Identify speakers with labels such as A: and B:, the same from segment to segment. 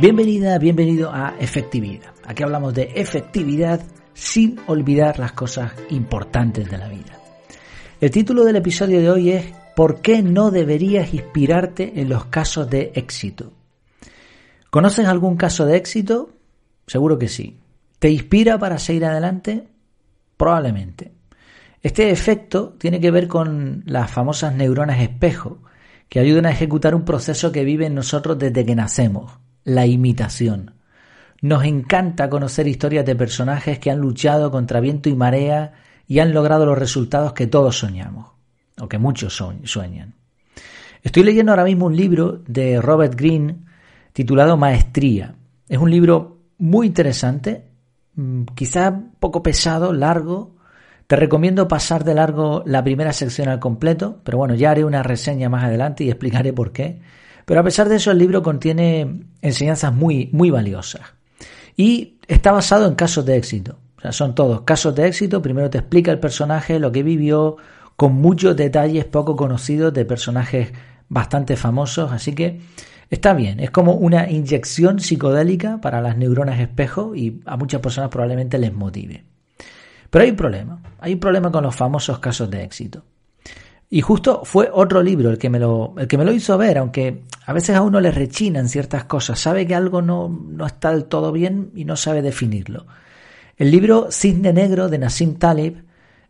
A: Bienvenida, bienvenido a Efectividad. Aquí hablamos de efectividad sin olvidar las cosas importantes de la vida. El título del episodio de hoy es ¿Por qué no deberías inspirarte en los casos de éxito? ¿Conoces algún caso de éxito? Seguro que sí. ¿Te inspira para seguir adelante? Probablemente. Este efecto tiene que ver con las famosas neuronas espejo, que ayudan a ejecutar un proceso que vive en nosotros desde que nacemos la imitación. Nos encanta conocer historias de personajes que han luchado contra viento y marea y han logrado los resultados que todos soñamos, o que muchos sueñan. Estoy leyendo ahora mismo un libro de Robert Greene titulado Maestría. Es un libro muy interesante, mm, quizá poco pesado, largo. Te recomiendo pasar de largo la primera sección al completo, pero bueno, ya haré una reseña más adelante y explicaré por qué. Pero a pesar de eso, el libro contiene enseñanzas muy, muy valiosas. Y está basado en casos de éxito. O sea, son todos casos de éxito. Primero te explica el personaje, lo que vivió, con muchos detalles poco conocidos de personajes bastante famosos. Así que está bien. Es como una inyección psicodélica para las neuronas espejo y a muchas personas probablemente les motive. Pero hay un problema. Hay un problema con los famosos casos de éxito. Y justo fue otro libro el que me lo, el que me lo hizo ver, aunque a veces a uno le rechinan ciertas cosas, sabe que algo no, no está del todo bien y no sabe definirlo. El libro Cisne Negro de Nassim Taleb,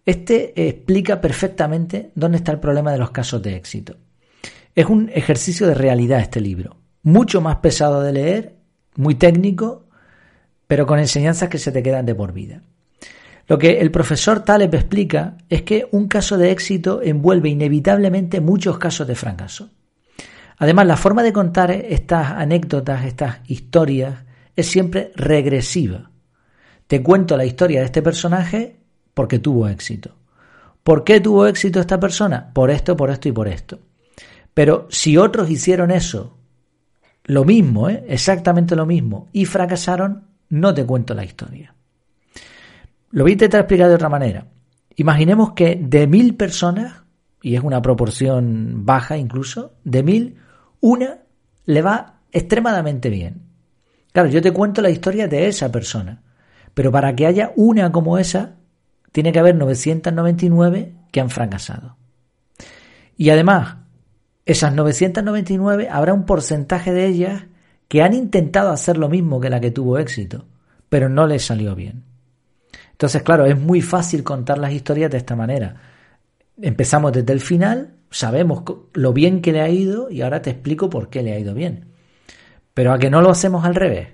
A: este explica perfectamente dónde está el problema de los casos de éxito. Es un ejercicio de realidad este libro, mucho más pesado de leer, muy técnico, pero con enseñanzas que se te quedan de por vida. Lo que el profesor Taleb explica es que un caso de éxito envuelve inevitablemente muchos casos de fracaso. Además, la forma de contar estas anécdotas, estas historias, es siempre regresiva. Te cuento la historia de este personaje porque tuvo éxito. ¿Por qué tuvo éxito esta persona? Por esto, por esto y por esto. Pero si otros hicieron eso, lo mismo, ¿eh? exactamente lo mismo, y fracasaron, no te cuento la historia. Lo voy a intentar explicar de otra manera. Imaginemos que de mil personas, y es una proporción baja incluso, de mil, una le va extremadamente bien. Claro, yo te cuento la historia de esa persona, pero para que haya una como esa, tiene que haber 999 que han fracasado. Y además, esas 999 habrá un porcentaje de ellas que han intentado hacer lo mismo que la que tuvo éxito, pero no les salió bien. Entonces, claro, es muy fácil contar las historias de esta manera. Empezamos desde el final, sabemos lo bien que le ha ido y ahora te explico por qué le ha ido bien. Pero a que no lo hacemos al revés,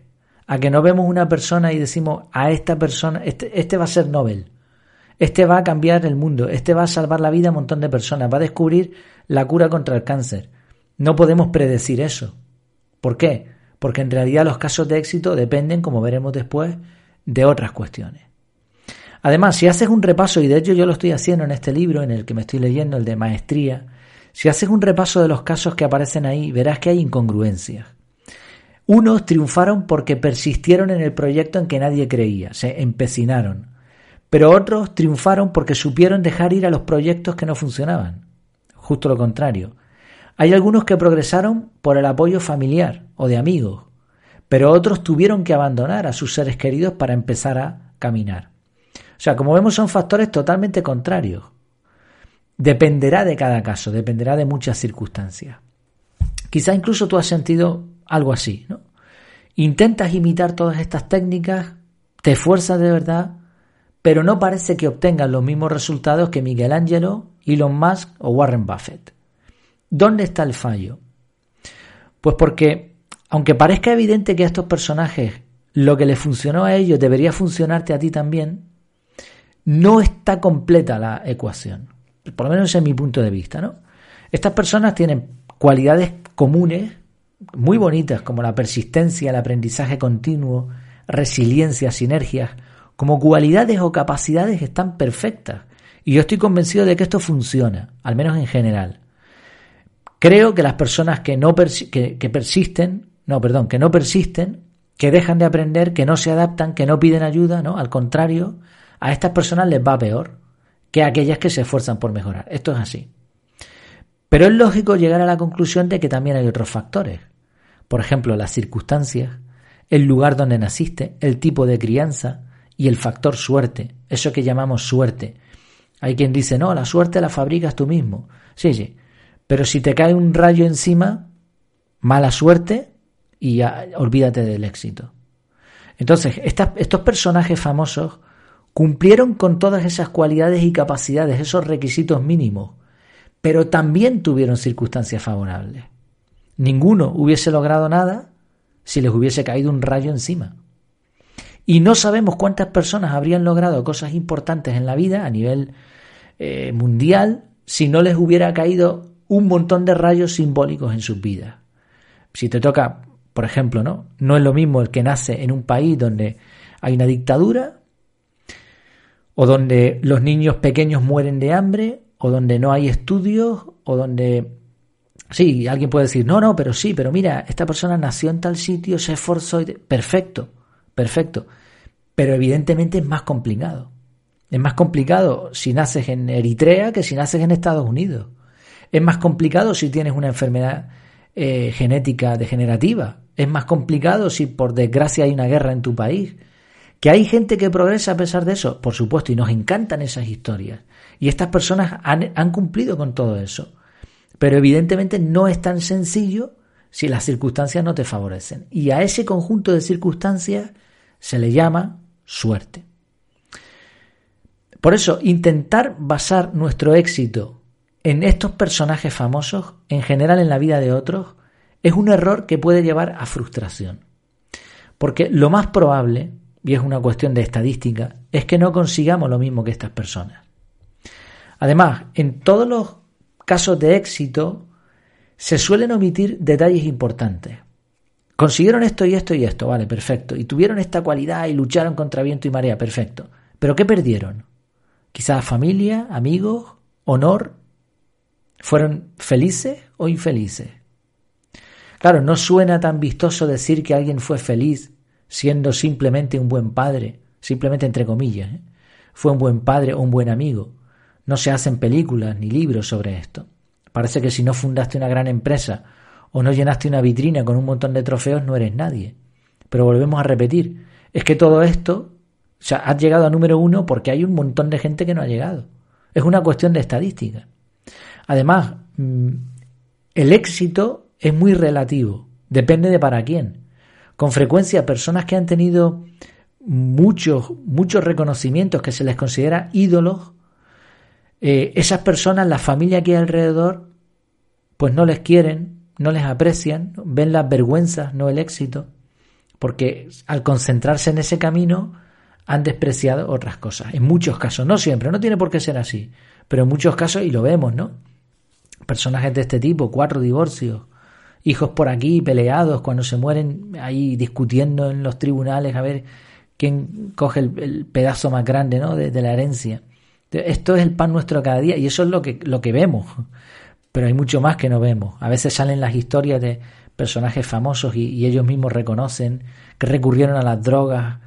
A: a que no vemos una persona y decimos a esta persona, este, este va a ser Nobel, este va a cambiar el mundo, este va a salvar la vida a un montón de personas, va a descubrir la cura contra el cáncer. No podemos predecir eso. ¿Por qué? Porque en realidad los casos de éxito dependen, como veremos después, de otras cuestiones. Además, si haces un repaso, y de hecho yo lo estoy haciendo en este libro, en el que me estoy leyendo, el de maestría, si haces un repaso de los casos que aparecen ahí, verás que hay incongruencias. Unos triunfaron porque persistieron en el proyecto en que nadie creía, se empecinaron, pero otros triunfaron porque supieron dejar ir a los proyectos que no funcionaban. Justo lo contrario. Hay algunos que progresaron por el apoyo familiar o de amigos, pero otros tuvieron que abandonar a sus seres queridos para empezar a caminar. Sea, como vemos son factores totalmente contrarios. Dependerá de cada caso, dependerá de muchas circunstancias. Quizá incluso tú has sentido algo así, ¿no? Intentas imitar todas estas técnicas, te esfuerzas de verdad, pero no parece que obtengas los mismos resultados que Miguel Ángelo, Elon Musk o Warren Buffett. ¿Dónde está el fallo? Pues porque, aunque parezca evidente que a estos personajes lo que les funcionó a ellos debería funcionarte a ti también, no está completa la ecuación. Por lo menos en mi punto de vista, ¿no? Estas personas tienen cualidades comunes muy bonitas como la persistencia, el aprendizaje continuo, resiliencia, sinergias, como cualidades o capacidades están perfectas. Y yo estoy convencido de que esto funciona, al menos en general. Creo que las personas que no que persisten, no, perdón, que no persisten, que dejan de aprender, que no se adaptan, que no piden ayuda, ¿no? Al contrario, a estas personas les va peor que a aquellas que se esfuerzan por mejorar. Esto es así. Pero es lógico llegar a la conclusión de que también hay otros factores. Por ejemplo, las circunstancias, el lugar donde naciste, el tipo de crianza y el factor suerte, eso que llamamos suerte. Hay quien dice, no, la suerte la fabricas tú mismo. Sí, sí, pero si te cae un rayo encima, mala suerte y olvídate del éxito. Entonces, estos personajes famosos cumplieron con todas esas cualidades y capacidades, esos requisitos mínimos, pero también tuvieron circunstancias favorables. Ninguno hubiese logrado nada si les hubiese caído un rayo encima. Y no sabemos cuántas personas habrían logrado cosas importantes en la vida a nivel eh, mundial si no les hubiera caído un montón de rayos simbólicos en sus vidas. Si te toca, por ejemplo, ¿no? No es lo mismo el que nace en un país donde hay una dictadura, o donde los niños pequeños mueren de hambre, o donde no hay estudios, o donde Sí, alguien puede decir, no, no, pero sí, pero mira, esta persona nació en tal sitio, se esforzó. Y... Perfecto, perfecto. Pero evidentemente es más complicado. Es más complicado si naces en Eritrea que si naces en Estados Unidos. Es más complicado si tienes una enfermedad eh, genética degenerativa. Es más complicado si por desgracia hay una guerra en tu país. Que hay gente que progresa a pesar de eso, por supuesto, y nos encantan esas historias. Y estas personas han, han cumplido con todo eso. Pero evidentemente no es tan sencillo si las circunstancias no te favorecen. Y a ese conjunto de circunstancias se le llama suerte. Por eso, intentar basar nuestro éxito en estos personajes famosos, en general en la vida de otros, es un error que puede llevar a frustración. Porque lo más probable, y es una cuestión de estadística, es que no consigamos lo mismo que estas personas. Además, en todos los casos de éxito se suelen omitir detalles importantes. Consiguieron esto y esto y esto, vale, perfecto. Y tuvieron esta cualidad y lucharon contra viento y marea, perfecto. Pero ¿qué perdieron? Quizás familia, amigos, honor. ¿Fueron felices o infelices? Claro, no suena tan vistoso decir que alguien fue feliz siendo simplemente un buen padre, simplemente entre comillas. ¿eh? Fue un buen padre o un buen amigo. No se hacen películas ni libros sobre esto. Parece que si no fundaste una gran empresa o no llenaste una vitrina con un montón de trofeos no eres nadie. Pero volvemos a repetir, es que todo esto, o sea, has llegado a número uno porque hay un montón de gente que no ha llegado. Es una cuestión de estadística. Además, mm, el éxito es muy relativo, depende de para quién. Con frecuencia, personas que han tenido muchos, muchos reconocimientos que se les considera ídolos, eh, esas personas, la familia que hay alrededor, pues no les quieren, no les aprecian, ven las vergüenzas, no el éxito, porque al concentrarse en ese camino han despreciado otras cosas. En muchos casos, no siempre, no tiene por qué ser así, pero en muchos casos, y lo vemos, ¿no? Personajes de este tipo, cuatro divorcios, hijos por aquí peleados cuando se mueren ahí discutiendo en los tribunales a ver quién coge el, pedazo más grande ¿no? de la herencia. Esto es el pan nuestro cada día y eso es lo que, lo que vemos. Pero hay mucho más que no vemos. A veces salen las historias de personajes famosos y, ellos mismos reconocen que recurrieron a las drogas,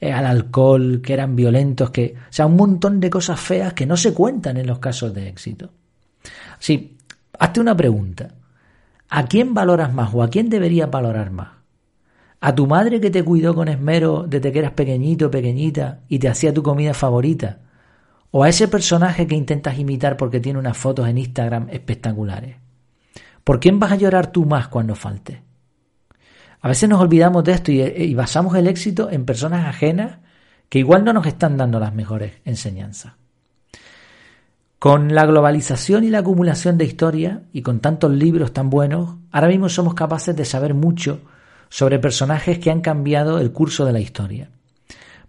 A: eh, al alcohol, que eran violentos, que, o sea, un montón de cosas feas que no se cuentan en los casos de éxito. Sí, hazte una pregunta. ¿A quién valoras más o a quién deberías valorar más? ¿A tu madre que te cuidó con esmero desde que eras pequeñito, pequeñita y te hacía tu comida favorita? o a ese personaje que intentas imitar porque tiene unas fotos en Instagram espectaculares. ¿Por quién vas a llorar tú más cuando falte? A veces nos olvidamos de esto y, basamos el éxito en personas ajenas que igual no nos están dando las mejores enseñanzas. Con la globalización y la acumulación de historia y con tantos libros tan buenos, ahora mismo somos capaces de saber mucho sobre personajes que han cambiado el curso de la historia.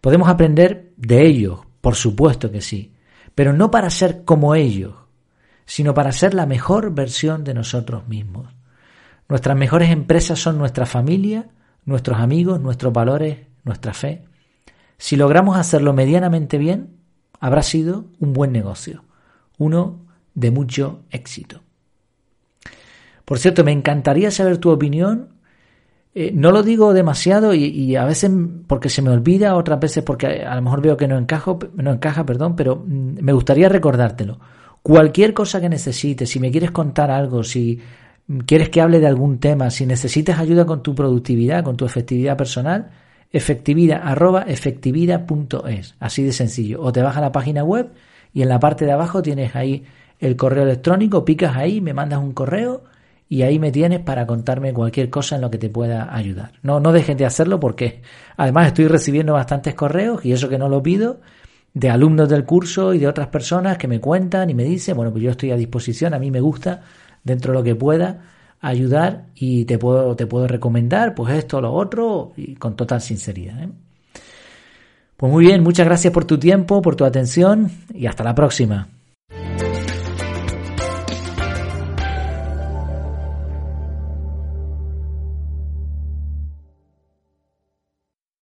A: Podemos aprender de ellos, por supuesto que sí, pero no para ser como ellos, sino para ser la mejor versión de nosotros mismos. Nuestras mejores empresas son nuestra familia, nuestros amigos, nuestros valores, nuestra fe. Si logramos hacerlo medianamente bien, habrá sido un buen negocio, uno de mucho éxito. Por cierto, me encantaría saber tu opinión eh, no lo digo demasiado y, a veces porque se me olvida, otras veces porque a, lo mejor veo que no, encajo, no encaja, perdón, pero mm, me gustaría recordártelo. Cualquier cosa que necesites, si me quieres contar algo, si quieres que hable de algún tema, si necesitas ayuda con tu productividad, con tu efectividad personal, efectividad así de sencillo. O te vas a la página web y en la parte de abajo tienes ahí el correo electrónico, picas ahí, me mandas un correo y ahí me tienes para contarme cualquier cosa en lo que te pueda ayudar. No, no dejes de hacerlo porque además estoy recibiendo bastantes correos y eso que no lo pido de alumnos del curso y de otras personas que me cuentan y me dicen, bueno, pues yo estoy a disposición, a mí me gusta dentro de lo que pueda ayudar y te puedo, te puedo recomendar pues esto lo otro y con total sinceridad. ¿eh? Pues muy bien, muchas gracias por tu tiempo, por tu atención y hasta la próxima.